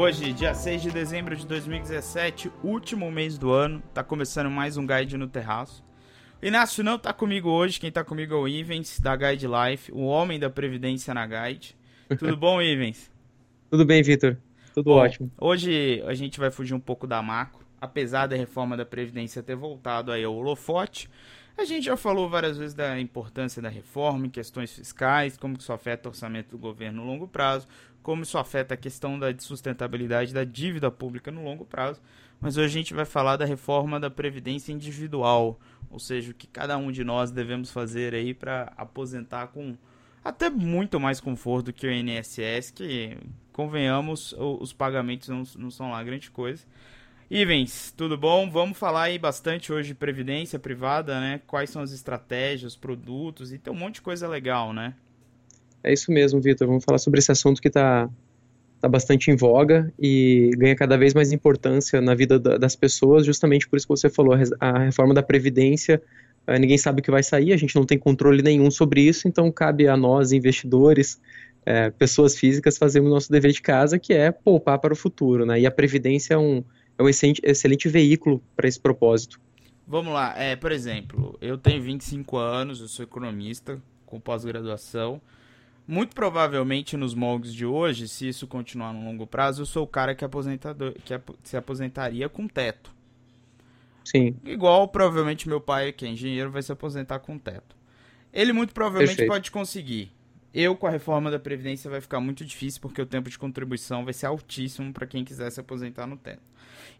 Hoje, dia 6 de dezembro de 2017, último mês do ano, tá começando mais um Guide no Terraço. O Inácio não tá comigo hoje, quem tá comigo é o Ivens, da Guide Life, o homem da Previdência na Guide. Tudo bom, Ivens? Tudo bem, Vitor. Tudo bom, ótimo. Hoje a gente vai fugir um pouco da macro, apesar da reforma da Previdência ter voltado aí ao holofote. A gente já falou várias vezes da importância da reforma em questões fiscais, como isso afeta o orçamento do governo no longo prazo, como isso afeta a questão da sustentabilidade da dívida pública no longo prazo. Mas hoje a gente vai falar da reforma da previdência individual, ou seja, o que cada um de nós devemos fazer aí para aposentar com até muito mais conforto que o INSS, que convenhamos, os pagamentos não, não são lá grande coisa. Ivens, tudo bom? Vamos falar aí bastante hoje de previdência privada, né? Quais são as estratégias, produtos e tem um monte de coisa legal, né? É isso mesmo, Vitor. Vamos falar sobre esse assunto que está tá bastante em voga e ganha cada vez mais importância na vida das pessoas, justamente por isso que você falou, a reforma da Previdência, eh, ninguém sabe o que vai sair, a gente não tem controle nenhum sobre isso, então cabe a nós, investidores, é, pessoas físicas, fazermos o nosso dever de casa, que é poupar para o futuro, né? E a Previdência é um, é um excelente, excelente veículo para esse propósito. Vamos lá, é, por exemplo, eu tenho 25 anos, eu sou economista, com pós-graduação, muito provavelmente nos moldes de hoje, se isso continuar no longo prazo, eu sou o cara que, aposentador, que se aposentaria com teto. Sim. Igual provavelmente meu pai, que é engenheiro, vai se aposentar com teto. Ele muito provavelmente Perfeito. pode conseguir. Eu, com a reforma da Previdência, vai ficar muito difícil, porque o tempo de contribuição vai ser altíssimo para quem quiser se aposentar no teto.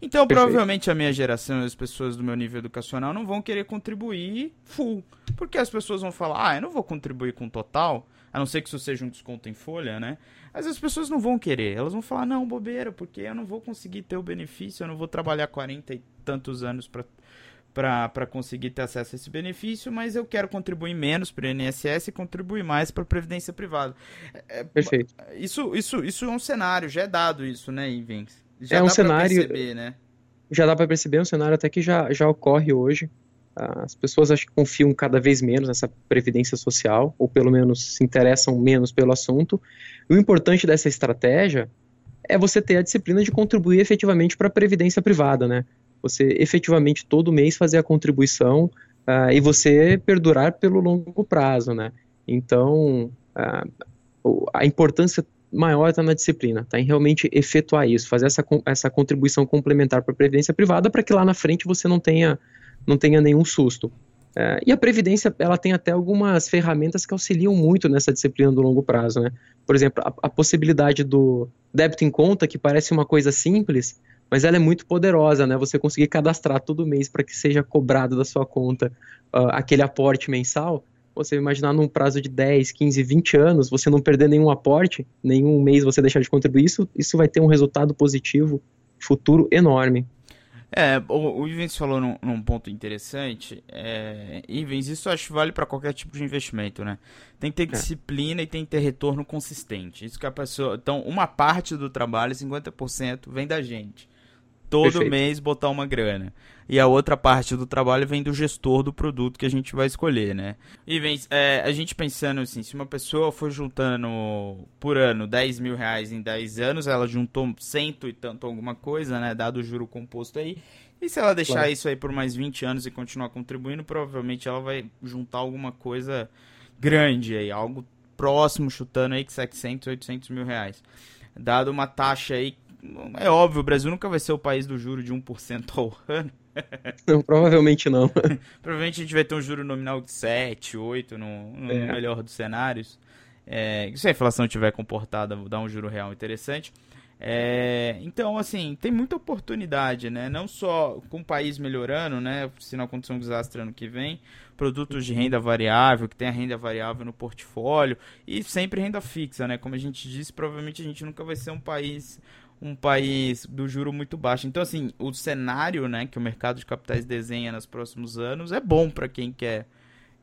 Então, Perfeito. provavelmente a minha geração e as pessoas do meu nível educacional não vão querer contribuir full. Porque as pessoas vão falar, ah, eu não vou contribuir com total a não ser que isso seja um desconto em folha, né? Mas as pessoas não vão querer, elas vão falar, não, bobeira, porque eu não vou conseguir ter o benefício, eu não vou trabalhar 40 e tantos anos para conseguir ter acesso a esse benefício, mas eu quero contribuir menos para o INSS e contribuir mais para a Previdência Privada. É, é, Perfeito. Isso, isso, isso é um cenário, já é dado isso, né, Ivens? Já é um cenário. Perceber, né? Já dá para perceber, é um cenário até que já, já ocorre hoje. As pessoas acho que confiam cada vez menos nessa previdência social, ou pelo menos se interessam menos pelo assunto. E o importante dessa estratégia é você ter a disciplina de contribuir efetivamente para a previdência privada, né? Você efetivamente todo mês fazer a contribuição uh, e você perdurar pelo longo prazo, né? Então, uh, a importância maior está na disciplina, está em realmente efetuar isso, fazer essa, essa contribuição complementar para a previdência privada para que lá na frente você não tenha não tenha nenhum susto. É, e a Previdência, ela tem até algumas ferramentas que auxiliam muito nessa disciplina do longo prazo, né? Por exemplo, a, a possibilidade do débito em conta, que parece uma coisa simples, mas ela é muito poderosa, né? Você conseguir cadastrar todo mês para que seja cobrado da sua conta uh, aquele aporte mensal. Você imaginar num prazo de 10, 15, 20 anos, você não perder nenhum aporte, nenhum mês você deixar de contribuir, isso, isso vai ter um resultado positivo futuro enorme. É, o, o Ivens falou num, num ponto interessante. É, Ivens, isso acho que vale para qualquer tipo de investimento, né? Tem que ter é. disciplina e tem que ter retorno consistente. Isso que a pessoa. Então, uma parte do trabalho, 50%, vem da gente todo Perfeito. mês botar uma grana. E a outra parte do trabalho vem do gestor do produto que a gente vai escolher, né? E vem, é, a gente pensando assim, se uma pessoa for juntando por ano 10 mil reais em 10 anos, ela juntou cento e tanto alguma coisa, né? Dado o juro composto aí. E se ela deixar claro. isso aí por mais 20 anos e continuar contribuindo, provavelmente ela vai juntar alguma coisa grande aí, algo próximo, chutando aí que 700, 800 mil reais. Dado uma taxa aí é óbvio, o Brasil nunca vai ser o país do juro de 1% ao ano. Não, provavelmente não. provavelmente a gente vai ter um juro nominal de 7, 8 no, no é. melhor dos cenários. É, se a inflação estiver comportada, dá um juro real interessante. É, então, assim, tem muita oportunidade, né? Não só com o país melhorando, né? Se não acontecer um desastre ano que vem, produtos de renda variável, que tem a renda variável no portfólio, e sempre renda fixa, né? Como a gente disse, provavelmente a gente nunca vai ser um país um país do juro muito baixo. Então, assim, o cenário né, que o mercado de capitais desenha nos próximos anos é bom para quem quer,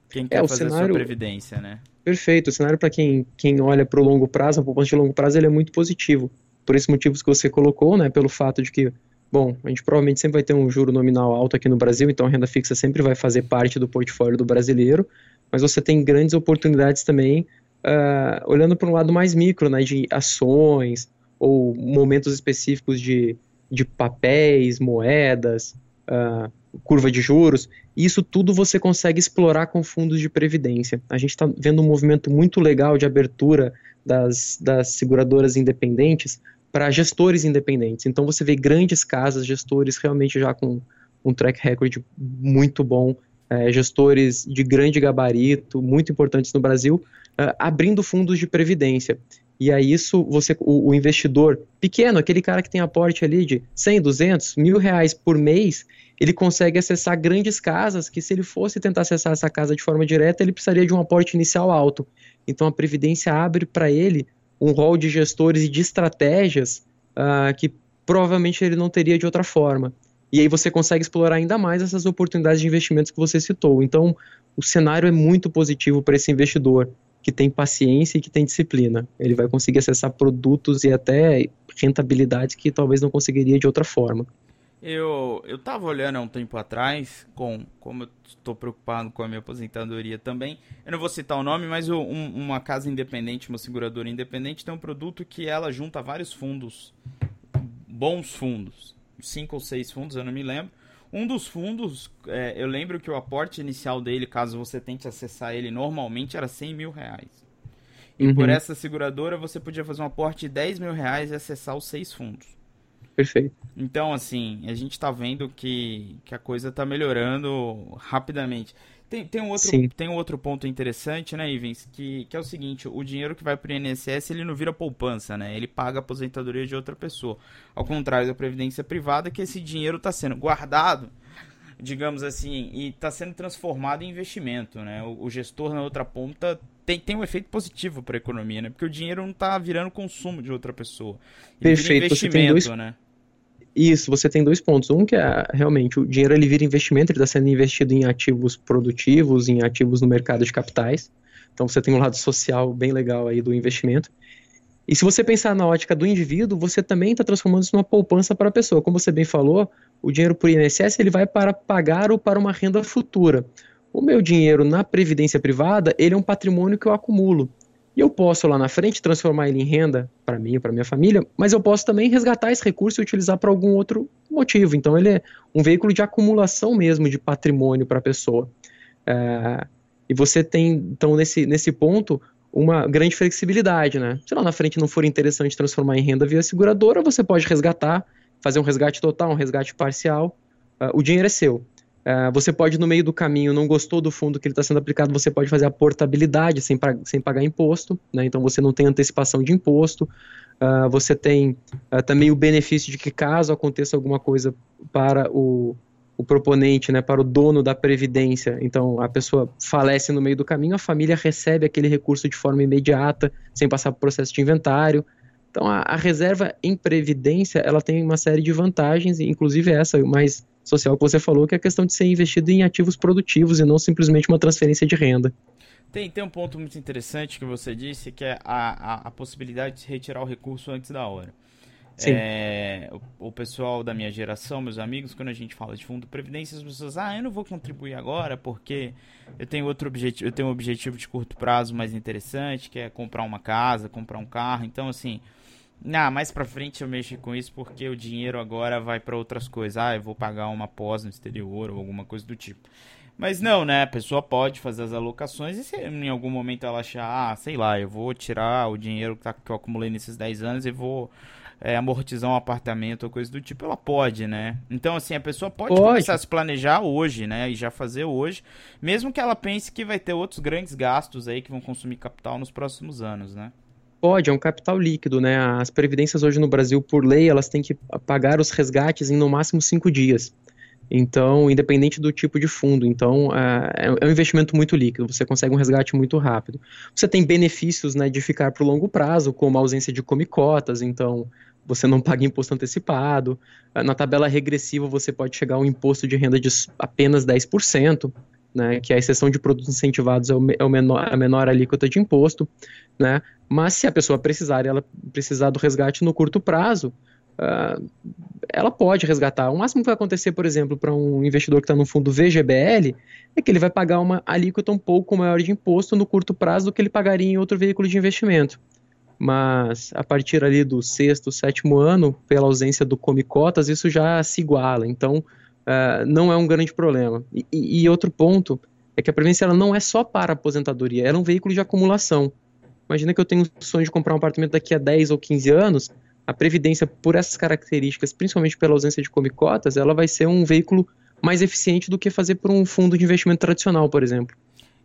quem quer é, fazer cenário... sua previdência, né? Perfeito. O cenário para quem, quem olha para o longo prazo, a poupança de longo prazo, ele é muito positivo. Por esses motivos que você colocou, né, pelo fato de que, bom, a gente provavelmente sempre vai ter um juro nominal alto aqui no Brasil, então a renda fixa sempre vai fazer parte do portfólio do brasileiro, mas você tem grandes oportunidades também, uh, olhando para um lado mais micro, né, de ações, ou momentos específicos de, de papéis, moedas, uh, curva de juros, isso tudo você consegue explorar com fundos de previdência. A gente está vendo um movimento muito legal de abertura das, das seguradoras independentes para gestores independentes. Então você vê grandes casas, gestores realmente já com um track record muito bom, é, gestores de grande gabarito, muito importantes no Brasil, uh, abrindo fundos de previdência. E aí isso, você, o, o, investidor pequeno, aquele cara que tem aporte ali de 100, 200, mil reais por mês, ele consegue acessar grandes casas que se ele fosse tentar acessar essa casa de forma direta, ele precisaria de um aporte inicial alto. Então a Previdência abre para ele um rol de gestores e de estratégias uh, que provavelmente ele não teria de outra forma. E aí você consegue explorar ainda mais essas oportunidades de investimentos que você citou. Então, o cenário é muito positivo para esse investidor que tem paciência e que tem disciplina. Ele vai conseguir acessar produtos e até rentabilidades que talvez não conseguiria de outra forma. Eu, eu tava olhando há um tempo atrás, com como eu estou preocupado com a minha aposentadoria também. Eu não vou citar o nome, mas um, uma casa independente, uma seguradora independente, tem um produto que ela junta vários fundos, bons fundos, cinco ou seis fundos, eu não me lembro. Um dos fundos, é, eu lembro que o aporte inicial dele, caso você tente acessar ele normalmente, era 100 mil reais. E uhum. por essa seguradora você podia fazer um aporte de 10 mil reais e acessar os seis fundos. Perfeito. Então, assim, a gente está vendo que, que a coisa está melhorando rapidamente. Tem, tem, um outro, tem um outro ponto interessante, né, Ivens, que, que é o seguinte, o dinheiro que vai para o INSS, ele não vira poupança, né? Ele paga a aposentadoria de outra pessoa. Ao contrário da previdência privada, que esse dinheiro está sendo guardado, digamos assim, e está sendo transformado em investimento, né? O, o, gestor na outra ponta tem, tem um efeito positivo para a economia, né? Porque o dinheiro não está virando consumo de outra pessoa. Ele Perfeito. investimento, dois... né? Isso, você tem dois pontos. Um que é realmente o dinheiro ele vira investimento, ele está sendo investido em ativos produtivos, em ativos no mercado de capitais. Então você tem um lado social bem legal aí do investimento. E se você pensar na ótica do indivíduo, você também está transformando isso numa poupança para a pessoa. Como você bem falou, o dinheiro por INSS ele vai para pagar ou para uma renda futura. O meu dinheiro na previdência privada, ele é um patrimônio que eu acumulo. E eu posso lá na frente transformar ele em renda para mim, para minha família, mas eu posso também resgatar esse recurso e utilizar para algum outro motivo. Então ele é um veículo de acumulação mesmo de patrimônio para a pessoa. É, e você tem, então, nesse, nesse ponto, uma grande flexibilidade, né? Se lá na frente não for interessante transformar em renda via seguradora, você pode resgatar, fazer um resgate total, um resgate parcial. Uh, o dinheiro é seu. Uh, você pode, no meio do caminho, não gostou do fundo que ele está sendo aplicado, você pode fazer a portabilidade sem, sem pagar imposto, né? então você não tem antecipação de imposto. Uh, você tem uh, também o benefício de que, caso aconteça alguma coisa para o, o proponente, né, para o dono da previdência, então a pessoa falece no meio do caminho, a família recebe aquele recurso de forma imediata, sem passar por processo de inventário. Então a, a reserva em previdência ela tem uma série de vantagens, inclusive essa mais social que você falou, que é a questão de ser investido em ativos produtivos e não simplesmente uma transferência de renda. Tem, tem um ponto muito interessante que você disse, que é a, a, a possibilidade de retirar o recurso antes da hora. É, o, o, pessoal da minha geração, meus amigos, quando a gente fala de fundo de previdência, as pessoas, ah, eu não vou contribuir agora porque eu tenho outro objetivo, eu tenho um objetivo de curto prazo mais interessante, que é comprar uma casa, comprar um carro. Então, assim, ah, mais pra frente eu mexo com isso porque o dinheiro agora vai para outras coisas. Ah, eu vou pagar uma pós no exterior ou alguma coisa do tipo. Mas não, né? A pessoa pode fazer as alocações e se em algum momento ela achar, ah, sei lá, eu vou tirar o dinheiro que, tá, que eu acumulei nesses 10 anos e vou é, amortizar um apartamento ou coisa do tipo, ela pode, né? Então, assim, a pessoa pode, pode, começar a se planejar hoje, né? E já fazer hoje, mesmo que ela pense que vai ter outros grandes gastos aí que vão consumir capital nos próximos anos, né? Pode, é um capital líquido, né? As previdências hoje no Brasil, por lei, elas têm que pagar os resgates em no máximo cinco dias. Então, independente do tipo de fundo. Então, é, é um investimento muito líquido, você consegue um resgate muito rápido. Você tem benefícios né, de ficar para o longo prazo, como a ausência de comicotas, então você não paga imposto antecipado. Na tabela regressiva, você pode chegar a um imposto de renda de apenas 10% né, que a exceção de produtos incentivados é, o, é o menor, a menor alíquota de imposto, né, mas se a pessoa precisar ela precisar do resgate no curto prazo, uh, ela pode resgatar. O máximo que vai acontecer, por exemplo, para um investidor que está no fundo VGBL, é que ele vai pagar uma alíquota um pouco maior de imposto no curto prazo do que ele pagaria em outro veículo de investimento. mas a partir ali do sexto, sétimo ano, pela ausência do come cotas, isso já se iguala, então uh, não é um grande problema. E, e, outro ponto é que a previdência ela não é só para aposentadoria, ela é um veículo de acumulação. Imagina que eu tenho o sonho de comprar um apartamento daqui a 10 ou 15 anos, a previdência, por essas características, principalmente pela ausência de come cotas, ela vai ser um veículo mais eficiente do que fazer por um fundo de investimento tradicional, por exemplo.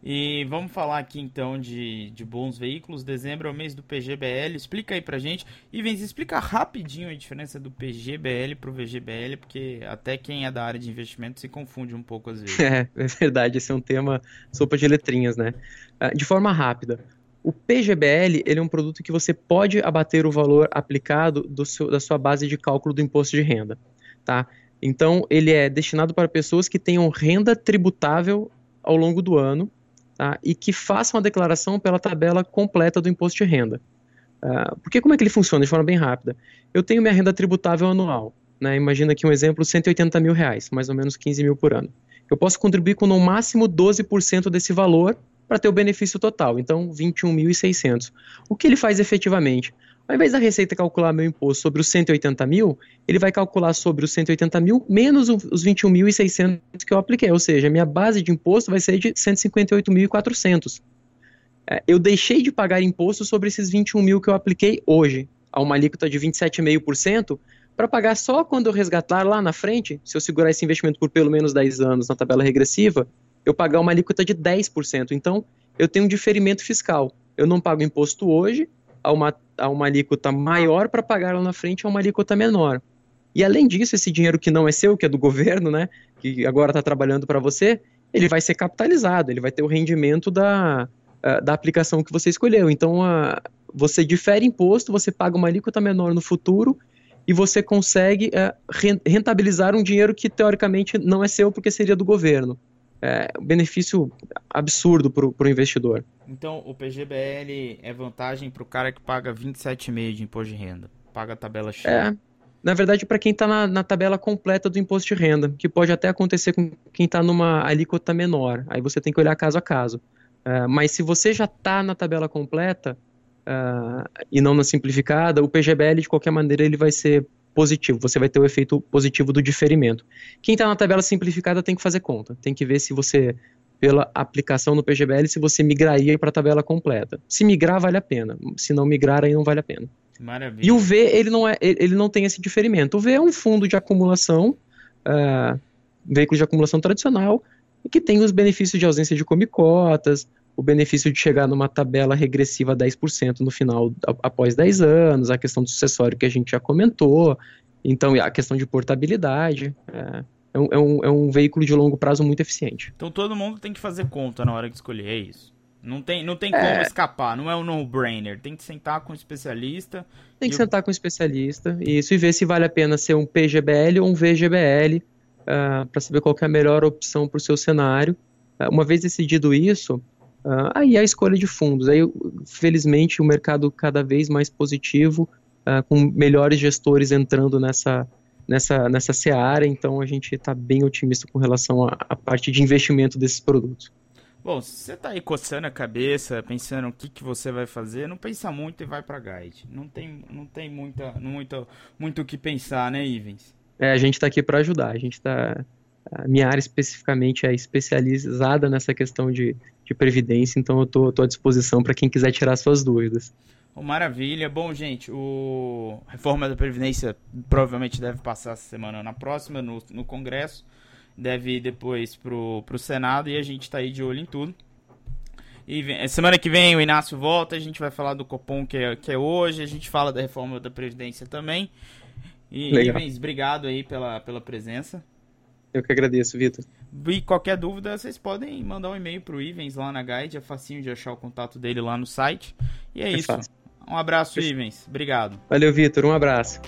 E vamos falar aqui então de, de bons veículos. Dezembro é o mês do PGBL. Explica aí pra gente. Vem explica rapidinho a diferença do PGBL pro VGBL, porque até quem é da área de investimento se confunde um pouco às vezes. É, é verdade. Esse é um tema sopa de letrinhas, né? Ah, de forma rápida. O PGBL ele é um produto que você pode abater o valor aplicado do seu, da sua base de cálculo do imposto de renda. Tá? Então, ele é destinado para pessoas que tenham renda tributável ao longo do ano tá? e que façam a declaração pela tabela completa do imposto de renda. Uh, porque como é que ele funciona de forma bem rápida? Eu tenho minha renda tributável anual. Né? Imagina aqui um exemplo, 180 mil reais, mais ou menos 15 mil por ano. Eu posso contribuir com no máximo 12% desse valor para ter o benefício total, então 21.600. O que ele faz efetivamente? Ao invés da Receita calcular meu imposto sobre os 180 mil, ele vai calcular sobre os 180 mil menos os 21.600 que eu apliquei, ou seja, minha base de imposto vai ser de 158.400. É, eu deixei de pagar imposto sobre esses 21 mil que eu apliquei hoje, a uma alíquota de 27,5%, para pagar só quando eu resgatar lá na frente, se eu segurar esse investimento por pelo menos 10 anos na tabela regressiva, eu pagar uma alíquota de 10%. Então, eu tenho um diferimento fiscal. Eu não pago imposto hoje, a uma, a uma alíquota maior para pagar lá na frente a uma alíquota menor. E além disso, esse dinheiro que não é seu, que é do governo, né, que agora está trabalhando para você, ele vai ser capitalizado, ele vai ter o rendimento da, da aplicação que você escolheu. Então, você difere imposto, você paga uma alíquota menor no futuro e você consegue é, rentabilizar um dinheiro que teoricamente não é seu porque seria do governo é, um benefício absurdo para o investidor. Então, o PGBL é vantagem para o cara que paga 27,5% de imposto de renda, paga a tabela cheia. É, na verdade, para quem está na, na, tabela completa do imposto de renda, que pode até acontecer com quem está numa alíquota menor, aí você tem que olhar caso a caso. Uh, mas se você já está na tabela completa uh, e não na simplificada, o PGBL, de qualquer maneira, ele vai ser positivo, você vai ter o efeito positivo do diferimento. Quem está na tabela simplificada tem que fazer conta, tem que ver se você, pela aplicação no PGBL, se você migraria para a tabela completa. Se migrar, vale a pena, se não migrar, aí não vale a pena. Maravilha. E o V, ele não, é, ele não tem esse diferimento. O V é um fundo de acumulação, uh, veículo de acumulação tradicional, que tem os benefícios de ausência de comicotas, o benefício de chegar numa tabela regressiva 10% no final, após 10 anos, a questão do sucessório que a gente já comentou, então a questão de portabilidade. É, é, um, é, um, é um veículo de longo prazo muito eficiente. Então todo mundo tem que fazer conta na hora de escolher, é isso? Não tem, não tem como é... escapar, não é um no-brainer. Tem que sentar com um especialista. Tem que sentar com um especialista, isso, e ver se vale a pena ser um PGBL ou um VGBL, uh, ah, para saber qual é a melhor opção para o seu cenário. Uh, uma vez decidido isso, Uh, aí a escolha de fundos. Aí, felizmente, o mercado cada vez mais positivo, uh, com melhores gestores entrando nessa, nessa, nessa seara, então a gente está bem otimista com relação à, parte de investimento desses produtos. Bom, se você está aí coçando a cabeça, pensando o que, que você vai fazer, não pensa muito e vai para Guide. Não tem, não tem muita, muito, muito o que pensar, né, Ivens? É, a gente está aqui para ajudar. A gente está minha área especificamente é especializada nessa questão de, de previdência, então eu estou à disposição para quem quiser tirar suas dúvidas. Oh, maravilha. Bom, gente, o reforma da Previdência provavelmente deve passar essa semana na próxima, no, no Congresso. Deve ir depois pro, pro Senado e a gente está aí de olho em tudo. E vem, semana que vem o Inácio volta, a gente vai falar do Copom que é, que é hoje, a gente fala da reforma da Previdência também. E, Ivens, obrigado aí pela, pela presença. Eu que agradeço, Vitor. E qualquer dúvida, vocês podem mandar um e-mail pro Ivens lá na Guide, é facinho de achar o contato dele lá no site. E é, é isso. Fácil. Um abraço, Ivens. Obrigado. Valeu, Vitor. Um abraço.